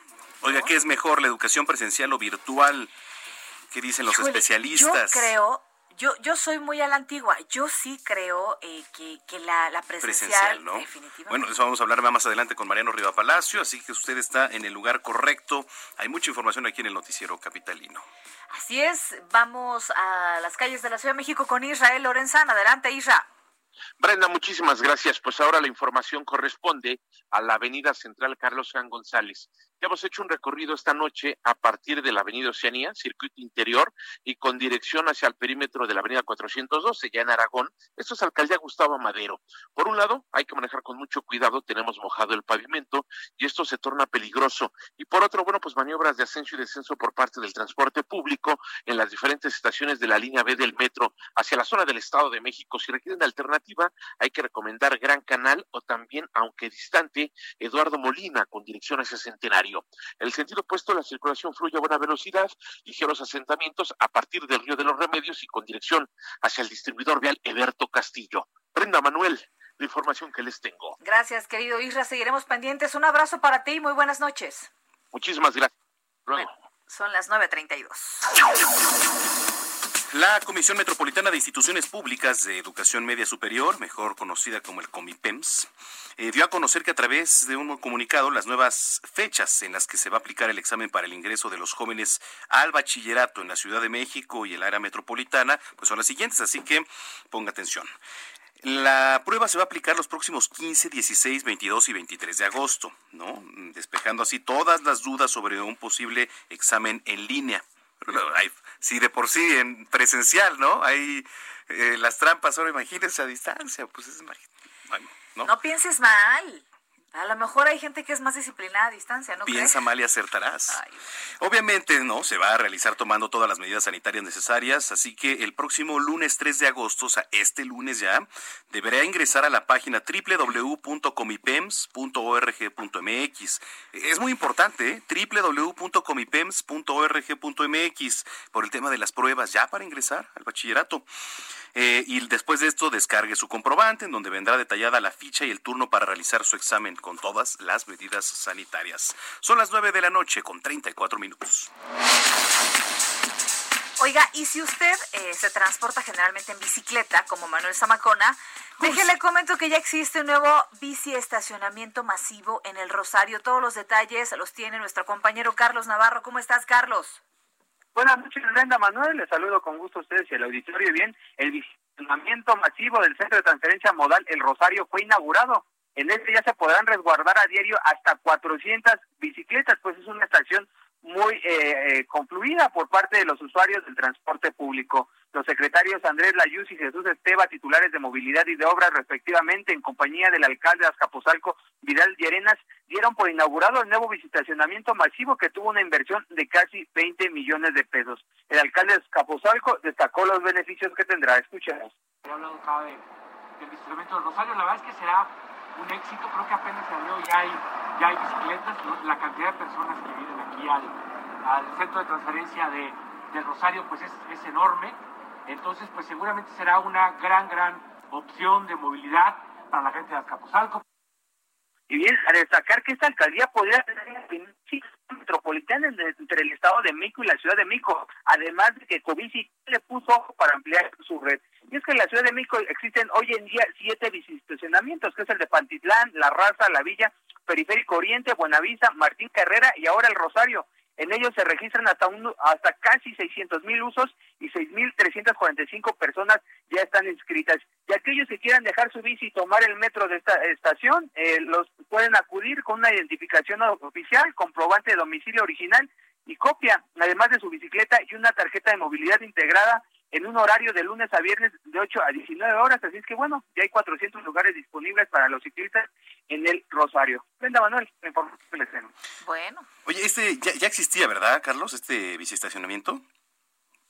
Oiga, ¿qué es mejor, la educación presencial o virtual? ¿Qué dicen los especialistas? Yo creo, yo, yo soy muy a la antigua. Yo sí creo eh, que, la, la presencial, ¿no? Definitivamente. Bueno, eso vamos a hablar más adelante con Mariano Riva Palacio, así que usted está en el lugar correcto. Hay mucha información aquí en el noticiero capitalino. Así es, vamos a las calles de la Ciudad de México con Israel Lorenzán. Adelante, Isra. Brenda, muchísimas gracias. Pues ahora la información corresponde a la Avenida Central Carlos San González. Hemos hecho un recorrido esta noche a partir de la Avenida Oceanía, circuito interior, y con dirección hacia el perímetro de la Avenida 412, ya en Aragón. Esto es Alcaldía Gustavo Madero. Por un lado, hay que manejar con mucho cuidado, tenemos mojado el pavimento y esto se torna peligroso. Y por otro, bueno, pues maniobras de ascenso y descenso por parte del transporte público en las diferentes estaciones de la línea B del metro hacia la zona del Estado de México. Si requieren alternativa, hay que recomendar Gran Canal o también, aunque distante, Eduardo Molina con dirección hacia Centenario. En el sentido opuesto, la circulación fluye a buena velocidad, ligeros asentamientos a partir del río de los Remedios y con dirección hacia el distribuidor vial Eberto Castillo. Prenda Manuel, la información que les tengo. Gracias, querido Isra. Seguiremos pendientes. Un abrazo para ti y muy buenas noches. Muchísimas gracias. son las 9.32. La Comisión Metropolitana de Instituciones Públicas de Educación Media Superior, mejor conocida como el COMIPEMS, eh, dio a conocer que a través de un comunicado las nuevas fechas en las que se va a aplicar el examen para el ingreso de los jóvenes al bachillerato en la Ciudad de México y el área metropolitana, pues son las siguientes, así que ponga atención. La prueba se va a aplicar los próximos 15, 16, 22 y 23 de agosto, ¿no? Despejando así todas las dudas sobre un posible examen en línea. Si de por sí en presencial, ¿no? Hay eh, las trampas, ahora imagínense a distancia, pues es... Bueno, ¿no? pienses mal. A lo mejor hay gente que es más disciplinada a distancia, ¿no? Piensa mal y acertarás. Obviamente, no, se va a realizar tomando todas las medidas sanitarias necesarias, así que el próximo lunes 3 de agosto, o sea, este lunes ya, deberá ingresar a la página www.comipems.org.mx. Es muy importante, ¿eh? www.comipems.org.mx, por el tema de las pruebas ya para ingresar al bachillerato. Eh, y después de esto descargue su comprobante en donde vendrá detallada la ficha y el turno para realizar su examen con todas las medidas sanitarias. Son las 9 de la noche con 34 minutos. Oiga, y si usted eh, se transporta generalmente en bicicleta, como Manuel Zamacona, déjele comento que ya existe un nuevo bici estacionamiento masivo en el Rosario. Todos los detalles los tiene nuestro compañero Carlos Navarro. ¿Cómo estás, Carlos? Buenas noches, Brenda Manuel. Les saludo con gusto a ustedes y al auditorio. Bien, el visionamiento masivo del centro de transferencia modal El Rosario fue inaugurado. En este ya se podrán resguardar a diario hasta 400 bicicletas, pues es una estación muy eh, eh, concluida por parte de los usuarios del transporte público. Los secretarios Andrés Layuz y Jesús Esteba, titulares de movilidad y de obras respectivamente, en compañía del alcalde de Azcapotzalco, Vidal Llerenas, dieron por inaugurado el nuevo visitacionamiento masivo que tuvo una inversión de casi 20 millones de pesos. El alcalde de Azcapotzalco destacó los beneficios que tendrá. Escuchemos. He del Rosario, la verdad es que será un éxito, creo que apenas se abrió, ya hay, ya hay bicicletas, la cantidad de personas que vienen aquí al, al centro de transferencia de, del Rosario pues es, es enorme, entonces pues seguramente será una gran, gran opción de movilidad para la gente de Azcapotzalco. Y bien, a destacar que esta alcaldía podría tener metropolitana entre el estado de México y la ciudad de México, además de que Covici le puso para ampliar su red. Y es que en la ciudad de México existen hoy en día siete visitacionamientos, que es el de Pantitlán, La Raza, La Villa, Periférico Oriente, Buenavista, Martín Carrera y ahora el Rosario. En ellos se registran hasta un, hasta casi 600 mil usos y 6.345 personas ya están inscritas. Y aquellos que quieran dejar su bici y tomar el metro de esta estación, eh, los pueden acudir con una identificación oficial, comprobante de domicilio original y copia, además de su bicicleta y una tarjeta de movilidad integrada en un horario de lunes a viernes de 8 a 19 horas. Así es que bueno, ya hay 400 lugares disponibles para los ciclistas en el Rosario. Brenda Manuel, la información que les tengo. Bueno. Oye, este ya, ya existía, ¿verdad, Carlos, este biciestacionamiento?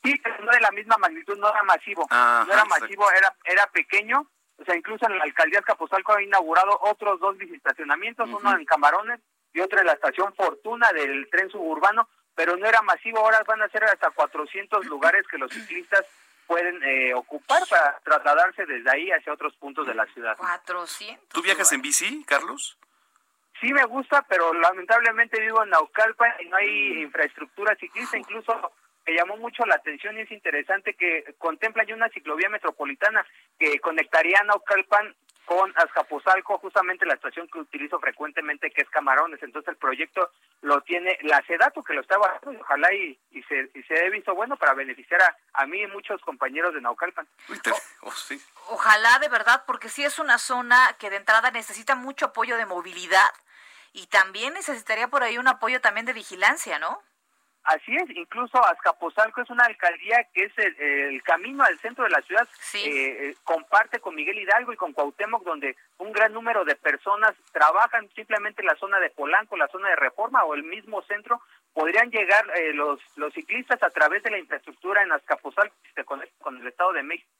Sí, pero no de la misma magnitud, no era masivo. Ajá, no era masivo, era, era pequeño. O sea, incluso en la alcaldía de Capozalco ha inaugurado otros dos visitacionamientos, uno en Camarones y otro en la estación Fortuna del tren suburbano, pero no era masivo. Ahora van a ser hasta 400 lugares que los ciclistas pueden eh, ocupar para trasladarse desde ahí hacia otros puntos de la ciudad. 400. ¿Tú viajas en bici, Carlos? Sí me gusta, pero lamentablemente vivo en Naucalpan y no hay infraestructura ciclista. Incluso me llamó mucho la atención y es interesante que contempla ya una ciclovía metropolitana que conectaría Naucalpan con Azcapotzalco, justamente la estación que utilizo frecuentemente, que es Camarones. Entonces el proyecto lo tiene la SEDATO, que lo estaba haciendo, y ojalá y, y se, y se haya visto bueno para beneficiar a, a mí y muchos compañeros de Naucalpan. Oh, sí. Ojalá de verdad, porque sí es una zona que de entrada necesita mucho apoyo de movilidad y también necesitaría por ahí un apoyo también de vigilancia, ¿no? Así es, incluso Azcapotzalco es una alcaldía que es el, el camino al centro de la ciudad, Sí. eh, eh, comparte con Miguel Hidalgo y con Cuauhtémoc, donde un gran número de personas trabajan simplemente en la zona de Polanco, la zona de Reforma o el mismo centro, podrían llegar eh, los, los ciclistas a través de la infraestructura en Azcapotzalco que se conecta con el Estado de México.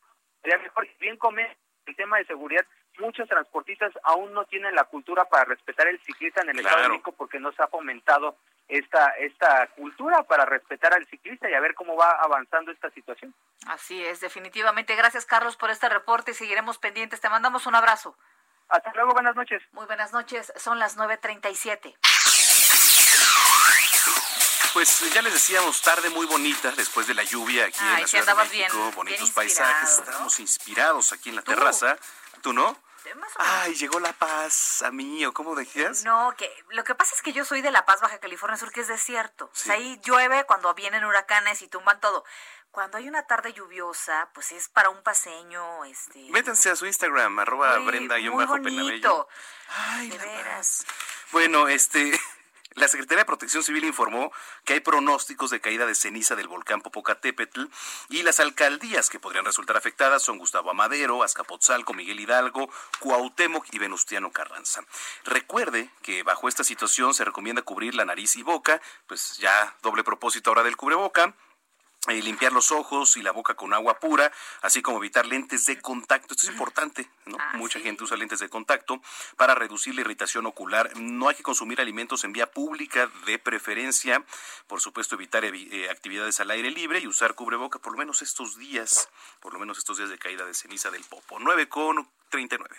Sería mejor, bien comer el tema de seguridad, muchos transportistas aún no tienen la cultura para respetar el ciclista en el Estado de Claro. México porque no se ha fomentado esta esta cultura para respetar al ciclista y a ver cómo va avanzando esta situación. Así es, definitivamente. Gracias, Carlos, por este reporte. Seguiremos pendientes. Te mandamos un abrazo. Hasta luego, buenas noches. Muy buenas noches. Son las 9.37. Pues ya les decíamos, tarde muy bonita después de la lluvia aquí en la Ciudad de México, bien- bonitos bien paisajes, ¿no? estamos inspirados aquí en la Tú. terraza. ¿Tú no? Más o menos. Ay, llegó la paz a mí, ¿o cómo decías? No, que lo que pasa es que yo soy de La Paz, Baja California Sur, que es desierto. O sea, Sí. ahí llueve cuando vienen huracanes y tumban todo. Cuando hay una tarde lluviosa, pues es para un paseño, este... Métanse a su Instagram, arroba Brenda y un bajo bonito. Penabello. Ay, De la veras. Bueno, este, la Secretaría de Protección Civil informó que hay pronósticos de caída de ceniza del volcán Popocatépetl y las alcaldías que podrían resultar afectadas son Gustavo Amadero, Azcapotzalco, Miguel Hidalgo, Cuauhtémoc y Venustiano Carranza. Recuerde que bajo esta situación se recomienda cubrir la nariz y boca, pues ya doble propósito ahora del cubreboca. Eh, limpiar los ojos y la boca con agua pura, así como evitar lentes de contacto. Esto es importante, ¿no? Ah, Mucha sí. gente usa lentes de contacto para reducir la irritación ocular. No hay que consumir alimentos en vía pública de preferencia. Por supuesto, evitar evi- eh, actividades al aire libre y usar cubreboca por lo menos estos días, por lo menos estos días de caída de ceniza del popo. 9 con 39.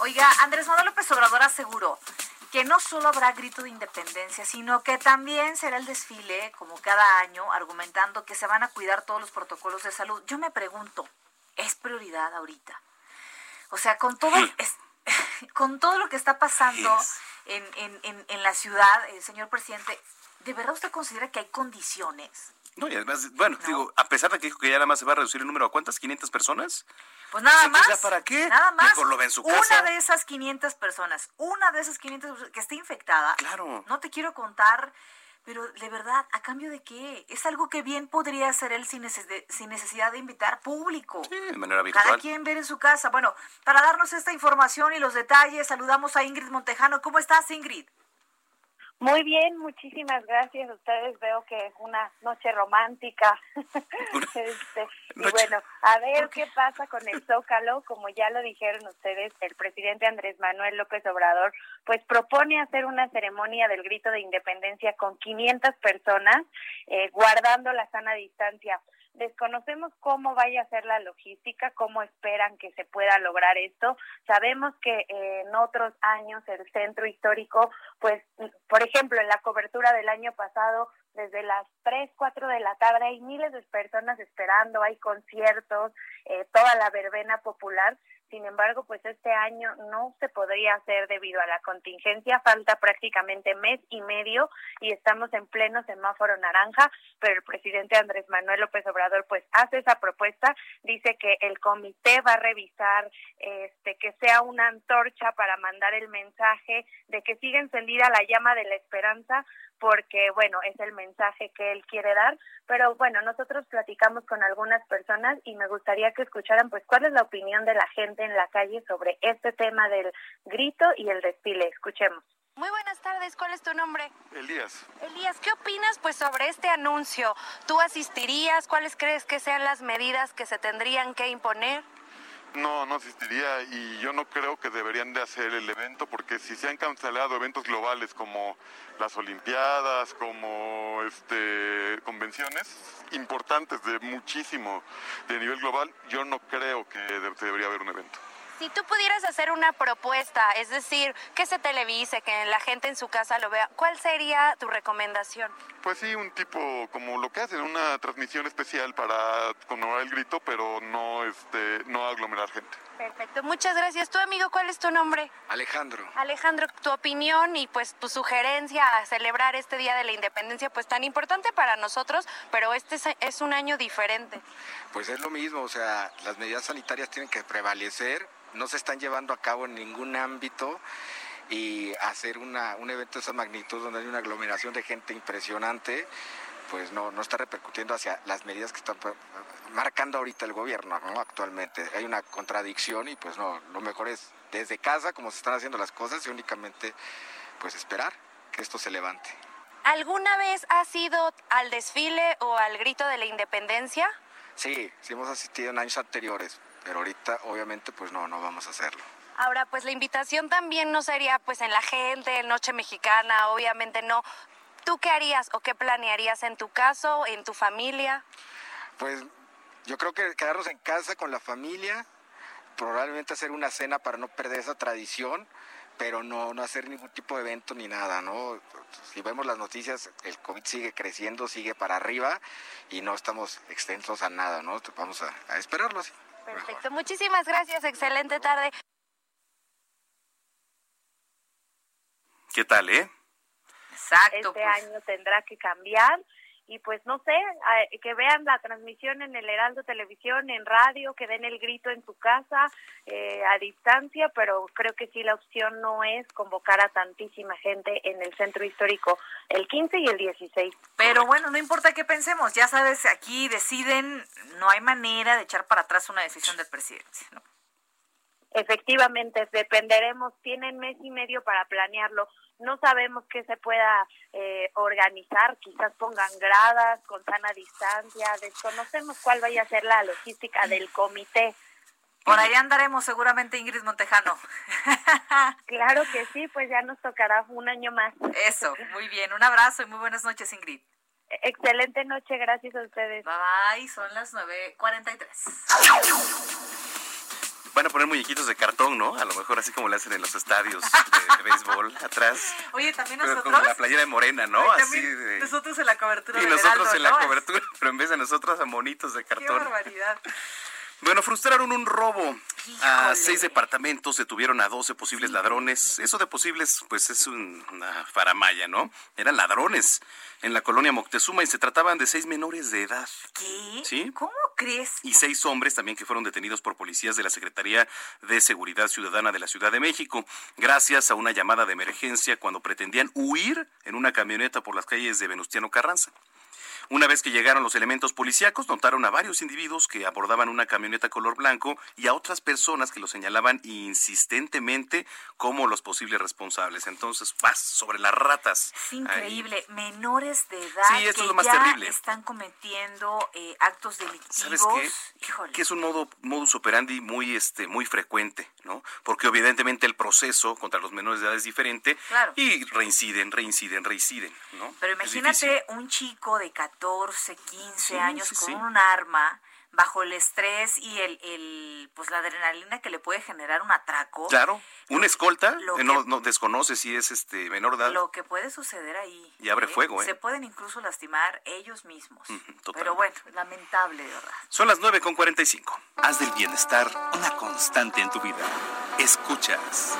Oiga, Andrés Manuel López Obrador aseguró que no solo habrá grito de independencia, sino que también será el desfile, como cada año, argumentando que se van a cuidar todos los protocolos de salud. Yo me pregunto, ¿es prioridad ahorita? O sea, con todo, es- [laughs] con todo lo que está pasando en, en, en, en la ciudad, señor presidente, ¿De verdad usted considera que hay condiciones? No, y además, bueno, digo, a pesar de que dijo que ya nada más se va a reducir el número a cuántas, 500 personas. Pues nada más. ¿ya para qué? Nada más. Mejor lo ve en su casa. Una de esas 500 personas, una de esas 500 personas que esté infectada. Claro. No te quiero contar, pero de verdad, ¿a cambio de qué? Es algo que bien podría hacer él sin, neces- de- sin necesidad de invitar público. de manera Cada virtual. quien ver en su casa. Bueno, para darnos esta información y los detalles, saludamos a Ingrid Montejano. ¿Cómo estás, Ingrid? Muy bien, muchísimas gracias a ustedes. Veo que es una noche romántica. [laughs] Este, y bueno, a ver qué pasa con el Zócalo. Como ya lo dijeron ustedes, el presidente Andrés Manuel López Obrador pues propone hacer una ceremonia del grito de independencia con 500 personas, eh, guardando la sana distancia. Desconocemos cómo vaya a ser la logística, cómo esperan que se pueda lograr esto. Sabemos que eh, en otros años el centro histórico, pues, por ejemplo, en la cobertura del año pasado, desde las 3, 4 de la tarde hay miles de personas esperando, hay conciertos, eh, toda la verbena popular. Sin embargo, pues este año no se podría hacer debido a la contingencia. Falta prácticamente mes y medio y estamos en pleno semáforo naranja, pero el presidente Andrés Manuel López Obrador pues hace esa propuesta, dice que el comité va a revisar este que sea una antorcha para mandar el mensaje de que sigue encendida la llama de la esperanza porque bueno, es el mensaje que él quiere dar, pero bueno, nosotros platicamos con algunas personas y me gustaría que escucharan pues cuál es la opinión de la gente en la calle sobre este tema del grito y el desfile. Escuchemos. Muy buenas tardes, ¿cuál es tu nombre? Elías. Elías, ¿qué opinas pues sobre este anuncio? ¿Tú asistirías? ¿Cuáles crees que sean las medidas que se tendrían que imponer? No, no asistiría y yo no creo que deberían de hacer el evento porque si se han cancelado eventos globales como las Olimpiadas, como este convenciones importantes de muchísimo de nivel global, yo no creo que de- debería haber un evento. Si tú pudieras hacer una propuesta, es decir, que se televise, que la gente en su casa lo vea, ¿cuál sería tu recomendación? Pues sí, un tipo como lo que hacen, una transmisión especial para conmemorar el grito, pero no este no aglomerar gente. Perfecto, muchas gracias. Tu amigo, ¿cuál es tu nombre? Alejandro. Alejandro, tu opinión y pues tu sugerencia a celebrar este Día de la Independencia, pues tan importante para nosotros, pero este es, es un año diferente. Pues es lo mismo, o sea, las medidas sanitarias tienen que prevalecer, no se están llevando a cabo en ningún ámbito y hacer una, un evento de esa magnitud donde hay una aglomeración de gente impresionante, pues no, no está repercutiendo hacia las medidas que están pues, marcando ahorita el gobierno ¿no? actualmente. Hay una contradicción y pues no, lo mejor es desde casa, como se están haciendo las cosas, y únicamente pues esperar que esto se levante. ¿Alguna vez has ido al desfile o al grito de la independencia? Sí, sí hemos asistido en años anteriores, pero ahorita obviamente pues no, no vamos a hacerlo. Ahora, pues la invitación también no sería pues en la gente, en Noche Mexicana, obviamente no. ¿Tú qué harías o qué planearías en tu caso, en tu familia? Pues yo creo que quedarnos en casa con la familia, probablemente hacer una cena para no perder esa tradición, pero no, no hacer ningún tipo de evento ni nada, ¿no? Si vemos las noticias, el COVID sigue creciendo, sigue para arriba y no estamos extensos a nada, ¿no? Vamos a, a esperarlo así. Perfecto, muchísimas gracias, excelente tarde. ¿Qué tal, eh? Exacto. Este año tendrá que cambiar y pues no sé, a- que vean la transmisión en el Heraldo Televisión, en radio, que den el grito en su casa eh, a distancia, pero creo que sí la opción no es convocar a tantísima gente en el centro histórico el 15 y el 16. Pero bueno, no importa qué pensemos, ya sabes, aquí deciden, no hay manera de echar para atrás una decisión del presidente. ¿no? Efectivamente, dependeremos, tienen mes y medio para planearlo. No sabemos qué se pueda eh, organizar, quizás pongan gradas con sana distancia, desconocemos cuál vaya a ser la logística del comité. Por ahí andaremos seguramente Ingrid Montejano. [laughs] Claro que sí, pues ya nos tocará un año más. Eso, muy bien. Un abrazo y muy buenas noches, Ingrid. Excelente noche, gracias a ustedes. Bye bye, son las 9.43. Van a poner muñequitos de cartón, ¿no? A lo mejor así como le hacen en los estadios de, de béisbol [laughs] atrás. Oye, también nosotros. como la playera de morena, ¿no? Oye, Así de... Nosotros en la cobertura Y del nosotros Heraldo, en la cobertura, pero en vez de nosotros a monitos de Qué cartón. barbaridad. Bueno, frustraron un robo. A seis departamentos detuvieron a 12 posibles ladrones. Eso de posibles, pues es una faramaya, ¿no? Eran ladrones en la colonia Moctezuma y se trataban de seis menores de edad. ¿Qué? ¿Sí? ¿Cómo crees? Y seis hombres también que fueron detenidos por policías de la Secretaría de Seguridad Ciudadana de la Ciudad de México, gracias a una llamada de emergencia cuando pretendían huir en una camioneta por las calles de Venustiano Carranza. Una vez que llegaron los elementos policíacos, notaron a varios individuos que abordaban una camioneta color blanco y a otras personas que lo señalaban insistentemente como los posibles responsables. Entonces, vas sobre las ratas. Es increíble. Menores de edad Sí, esto que es lo más ya terrible. están cometiendo eh, actos delictivos. ¿Sabes qué? Híjole. Que es un modo, modus operandi muy, este, muy frecuente, ¿no? Porque evidentemente el proceso contra los menores de edad es diferente Claro. y reinciden, reinciden, reinciden, ¿no? Pero imagínate un chico de 14, 15 Sí, años sí, con sí. un arma bajo el estrés y el, el pues la adrenalina que le puede generar un atraco. Claro, una escolta, Lo eh, no, que- no desconoce si es este menor de edad. Lo que puede suceder ahí. Y abre fuego, ¿eh? Se pueden incluso lastimar ellos mismos. Pero bueno, lamentable, de verdad. Son las 9 con 45. Haz del bienestar una constante en tu vida. Escuchas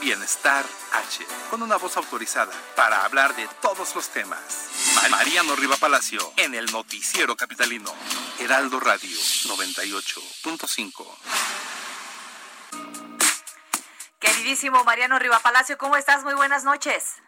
Bienestar H, con una voz autorizada para hablar de todos los temas. Ma- Mariano Riva Palacio, en el Noticiero Capitalino. Heraldo Radio 98.5. Queridísimo Mariano Rivapalacio, ¿cómo estás? Muy buenas noches.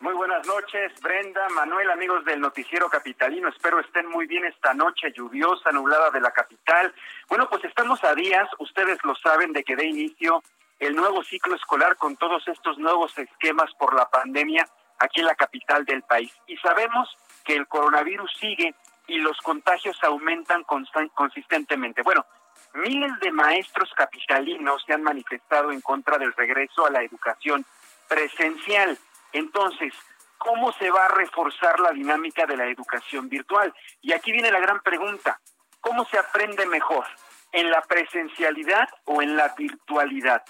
Muy buenas noches, Brenda, Manuel, amigos del Noticiero Capitalino. Espero estén muy bien esta noche lluviosa, nublada de la capital. Bueno, pues estamos a días, ustedes lo saben, de que dé inicio el nuevo ciclo escolar con todos estos nuevos esquemas por la pandemia aquí en la capital del país. Y sabemos que el coronavirus sigue y los contagios aumentan consistentemente. Bueno, miles de maestros capitalinos se han manifestado en contra del regreso a la educación presencial. Entonces, ¿cómo se va a reforzar la dinámica de la educación virtual? Y aquí viene la gran pregunta, ¿cómo se aprende mejor? ¿En la presencialidad o en la virtualidad?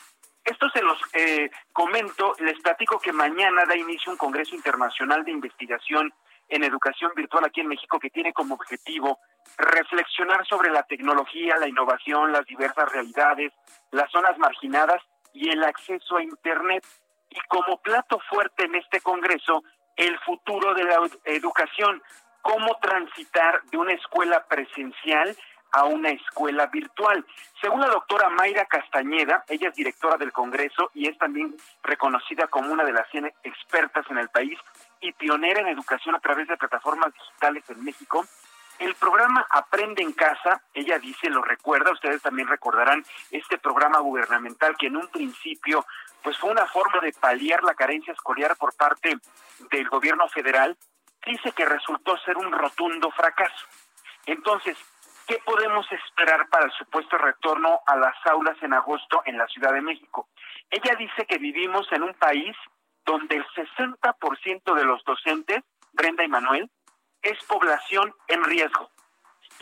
Esto se los eh, comento, les platico que mañana da inicio un Congreso Internacional de Investigación en Educación Virtual aquí en México que tiene como objetivo reflexionar sobre la tecnología, la innovación, las diversas realidades, las zonas marginadas y el acceso a Internet. Y como plato fuerte en este Congreso, el futuro de la ed- educación, cómo transitar de una escuela presencial a una escuela virtual. Según la doctora Mayra Castañeda, ella es directora del Congreso y es también reconocida como una de las 100 expertas en el país y pionera en educación a través de plataformas digitales en México. El programa Aprende en Casa, ella dice, lo recuerda, ustedes también recordarán este programa gubernamental que en un principio pues fue una forma de paliar la carencia escolar por parte del gobierno federal, dice que resultó ser un rotundo fracaso. Entonces, ¿qué podemos esperar para el supuesto retorno a las aulas en agosto en la Ciudad de México? Ella dice que vivimos en un país donde el 60% de los docentes, Brenda y Manuel, es población en riesgo.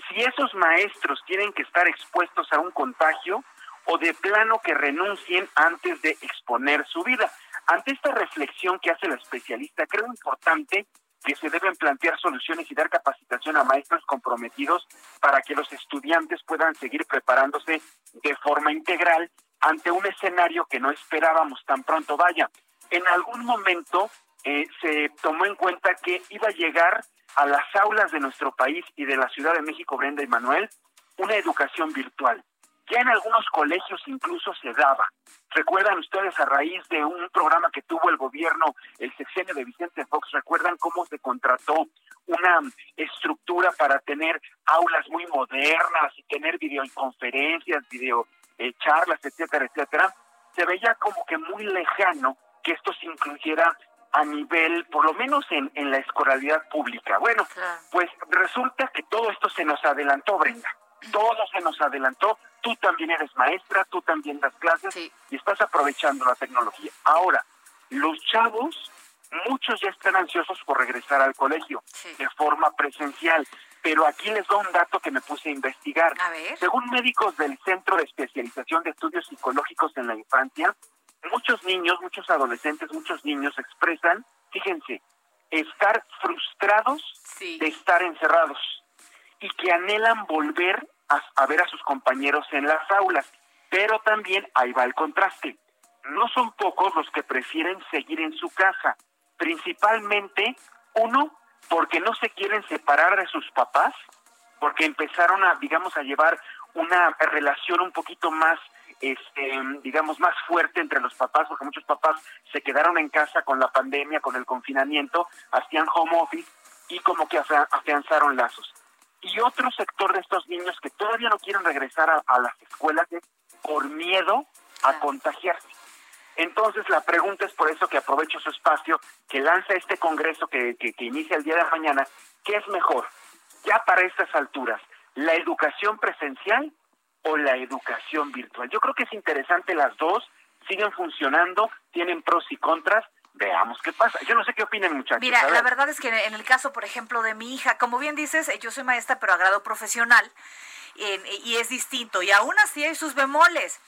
Si esos maestros tienen que estar expuestos a un contagio o de plano que renuncien antes de exponer su vida. Ante esta reflexión que hace la especialista, creo importante que se deben plantear soluciones y dar capacitación a maestros comprometidos para que los estudiantes puedan seguir preparándose de forma integral ante un escenario que no esperábamos tan pronto vaya. En algún momento eh, se tomó en cuenta que iba a llegar a las aulas de nuestro país y de la Ciudad de México, Brenda y Manuel, una educación virtual. Ya en algunos colegios incluso se daba. Recuerdan ustedes a raíz de un programa que tuvo el gobierno, el sexenio de Vicente Fox, recuerdan cómo se contrató una estructura para tener aulas muy modernas y tener videoconferencias, video eh, charlas, etcétera, etcétera. Se veía como que muy lejano que esto se incluyera a nivel, por lo menos en, en la escolaridad pública. Bueno, pues resulta que todo esto se nos adelantó, Brenda. Todo se nos adelantó. Tú también eres maestra, tú también das clases y estás aprovechando la tecnología. Ahora, los chavos, muchos ya están ansiosos por regresar al colegio de forma presencial. Pero aquí les doy un dato que me puse a investigar. Según médicos del Centro de Especialización de Estudios Psicológicos en la Infancia, muchos niños, muchos adolescentes, muchos niños expresan, fíjense, estar frustrados de estar encerrados y que anhelan volver a, ver a sus compañeros en las aulas. Pero también ahí va el contraste. No son pocos los que prefieren seguir en su casa, principalmente uno porque no se quieren separar de sus papás, porque empezaron a, digamos, a llevar una relación un poquito más este, digamos, más fuerte entre los papás, porque muchos papás se quedaron en casa con la pandemia, con el confinamiento, hacían home office y como que afianzaron lazos. Y otro sector de estos niños que todavía no quieren regresar a, las escuelas es por miedo a contagiarse. Entonces la pregunta es por eso que aprovecho su espacio, que lanza este congreso que, que, que inicia el día de mañana, ¿qué es mejor? Ya para estas alturas, la educación presencial o la educación virtual. Yo creo que es interesante las dos, siguen funcionando, tienen pros y contras, veamos qué pasa. Yo no sé qué opinan muchachos. Mira, la verdad es que en el caso, por ejemplo, de mi hija, como bien dices, yo soy maestra pero a grado profesional y es distinto y aún así hay sus bemoles.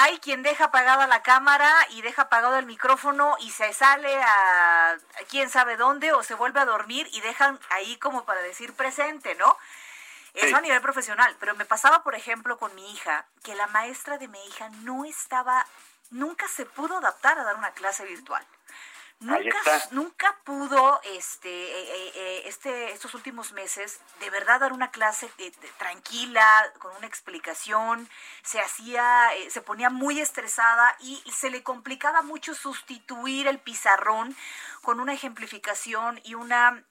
Hay quien deja apagada la cámara y deja apagado el micrófono y se sale a quién sabe dónde o se vuelve a dormir y dejan ahí como para decir presente, ¿no? Eso a nivel profesional, pero me pasaba, por ejemplo, con mi hija, que la maestra de mi hija no estaba, nunca se pudo adaptar a dar una clase virtual. Nunca, nunca pudo este, eh, eh, eh, este, estos últimos meses de verdad dar una clase tranquila, con una explicación, se hacía, se ponía muy estresada y se le complicaba mucho sustituir el pizarrón con una ejemplificación y una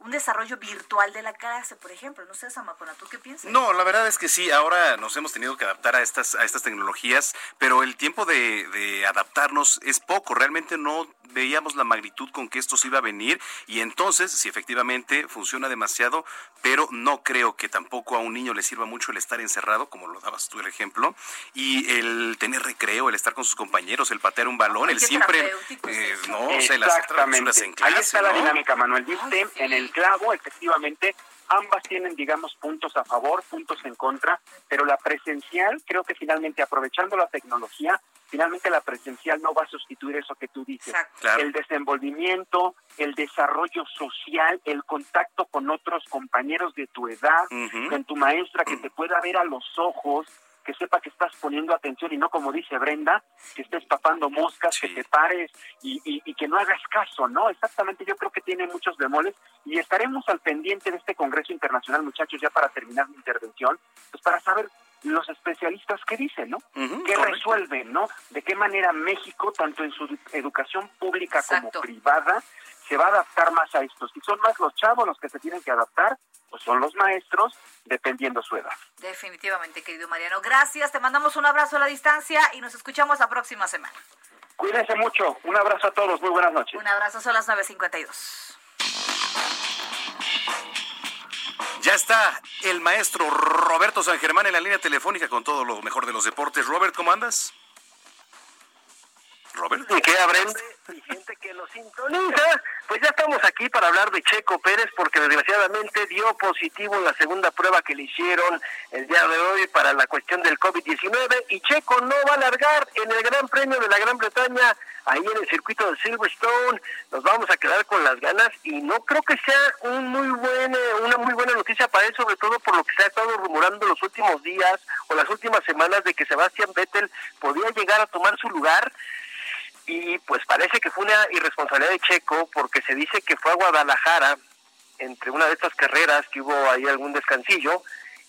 un desarrollo virtual de la clase, por ejemplo. No sé, Samacona, ¿tú qué piensas? No, la verdad es que sí, ahora nos hemos tenido que adaptar a estas, a estas tecnologías, pero el tiempo de, de adaptarnos es poco. Realmente no veíamos la magnitud con que esto se iba a venir y entonces, si efectivamente funciona demasiado, pero no creo que tampoco a un niño le sirva mucho el estar encerrado, como lo dabas tú el ejemplo, y el tener recreo, el estar con sus compañeros, el patear un balón, el siempre, eh, no, sé, las travesuras en clase. Ahí está la dinámica, Manuel. Viste en el clavo, efectivamente, ambas tienen, digamos, puntos a favor, puntos en contra, pero la presencial, creo que finalmente aprovechando la tecnología, finalmente la presencial no va a sustituir eso que tú dices. El desenvolvimiento, el desarrollo social, el contacto con otros compañeros de tu edad, con tu maestra que te pueda ver a los ojos, que sepa que estás poniendo atención y no como dice Brenda, que estés tapando moscas, que te pares y, y, que no hagas caso, ¿no? Exactamente, yo creo que tiene muchos bemoles y estaremos al pendiente de este Congreso Internacional, muchachos, ya para terminar mi intervención, pues para saber los especialistas qué dicen, ¿no? ¿Qué resuelven, ¿no? De qué manera México, tanto en su educación pública como privada, se va a adaptar más a esto. Si son más los chavos los que se tienen que adaptar, pues son los maestros, dependiendo su edad. Definitivamente, querido Mariano. Gracias, te mandamos un abrazo a la distancia y nos escuchamos la próxima semana. Cuídense mucho, un abrazo a todos, muy buenas noches. Un abrazo, son las 9.52. Ya está el maestro Roberto San Germán en la línea telefónica con todo lo mejor de los deportes. Robert, ¿cómo andas? Robert. Y queda Brenda y gente que lo sintoniza. Pues ya estamos aquí para hablar de Checo Pérez porque desgraciadamente dio positivo en la segunda prueba que le hicieron el día de hoy para la cuestión del COVID-19 y Checo no va a largar en el Gran Premio de la Gran Bretaña ahí en el circuito de Silverstone. Nos vamos a quedar con las ganas y no creo que sea un muy buen, una muy buena noticia para él, sobre todo por lo que se ha estado rumorando los últimos días o las últimas semanas de que Sebastián Vettel podía llegar a tomar su lugar y pues parece que fue una irresponsabilidad de Checo porque se dice que fue a Guadalajara entre una de estas carreras que hubo ahí algún descansillo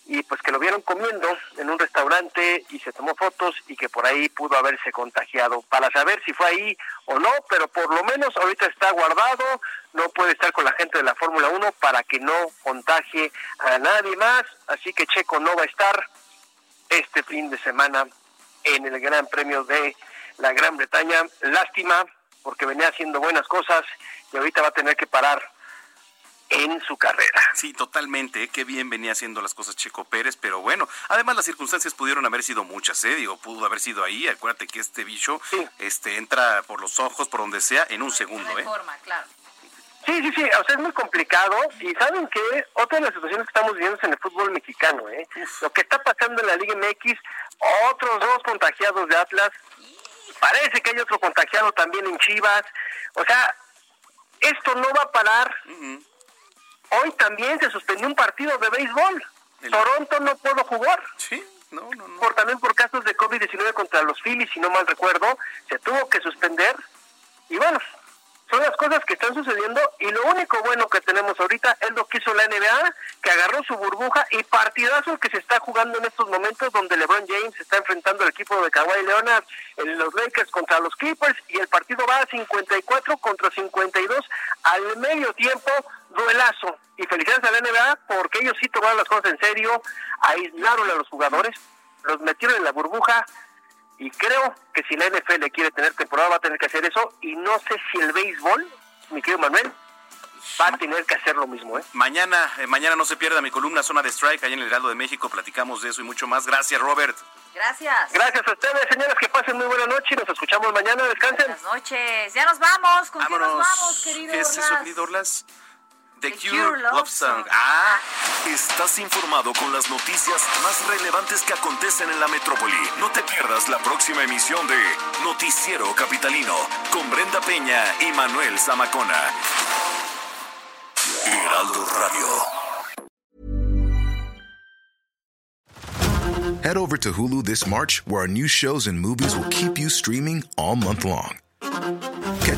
y pues que lo vieron comiendo en un restaurante y se tomó fotos y que por ahí pudo haberse contagiado para saber si fue ahí o no, pero por lo menos ahorita está guardado, no puede estar con la gente de la Fórmula 1 para que no contagie a nadie más, así que Checo no va a estar este fin de semana en el Gran Premio de la Gran Bretaña. Lástima, porque venía haciendo buenas cosas y ahorita va a tener que parar en su carrera. Sí, totalmente. Qué bien venía haciendo las cosas Checo Pérez, pero bueno, además las circunstancias pudieron haber sido muchas, ¿eh? Digo, pudo haber sido ahí. Acuérdate que este bicho este, entra por los ojos, por donde sea, en un segundo, ¿eh? Forma, claro. Sí, sí, sí, o sea, es muy complicado. Y saben que otra de las situaciones que estamos viviendo es en el fútbol mexicano, ¿eh? Lo que está pasando en la Liga MX, otros dos contagiados de Atlas, Parece que hay otro contagiado también en Chivas. O sea, esto no va a parar. Hoy también se suspendió un partido de béisbol. Toronto no pudo jugar. Sí, no, no, no. Por, también por casos de COVID-19 contra los Phillies, si no mal recuerdo, se tuvo que suspender. Y bueno, son las cosas que están sucediendo y lo único bueno que tenemos ahorita es lo que hizo la NBA, que agarró su burbuja y partidazo que se está jugando en estos momentos donde LeBron James está enfrentando al equipo de Kawhi Leonard los Lakers contra los Clippers y el partido va a 54 contra 52 al medio tiempo, duelazo. Y felicidades a la NBA porque ellos sí tomaron las cosas en serio, aislaron a los jugadores, los metieron en la burbuja y creo que si la NFL quiere tener temporada va a tener que hacer eso y no sé si el béisbol, mi querido Manuel, va a tener que hacer lo mismo. ¿eh? Mañana, eh, mañana no se pierda mi columna Zona de Strike, ahí en el Heraldo de México, platicamos de eso y mucho más. Gracias, Robert. Gracias. Gracias a ustedes, señores, que pasen muy buena noche y nos escuchamos mañana. Descansen. Buenas noches. Ya nos vamos. ¿Con quién nos Vámonos. vamos, querido ¿Qué es eso, querido Orlas? The, The Cure, Cure Love, Love Song. Song. Ah, Estás informado con las noticias más relevantes que acontecen en la metrópoli. No te pierdas la próxima emisión de Noticiero Capitalino con Brenda Peña y Manuel Zamacona. Heraldo Radio. Head over to Hulu this March, where our new shows and movies will keep you streaming all month long.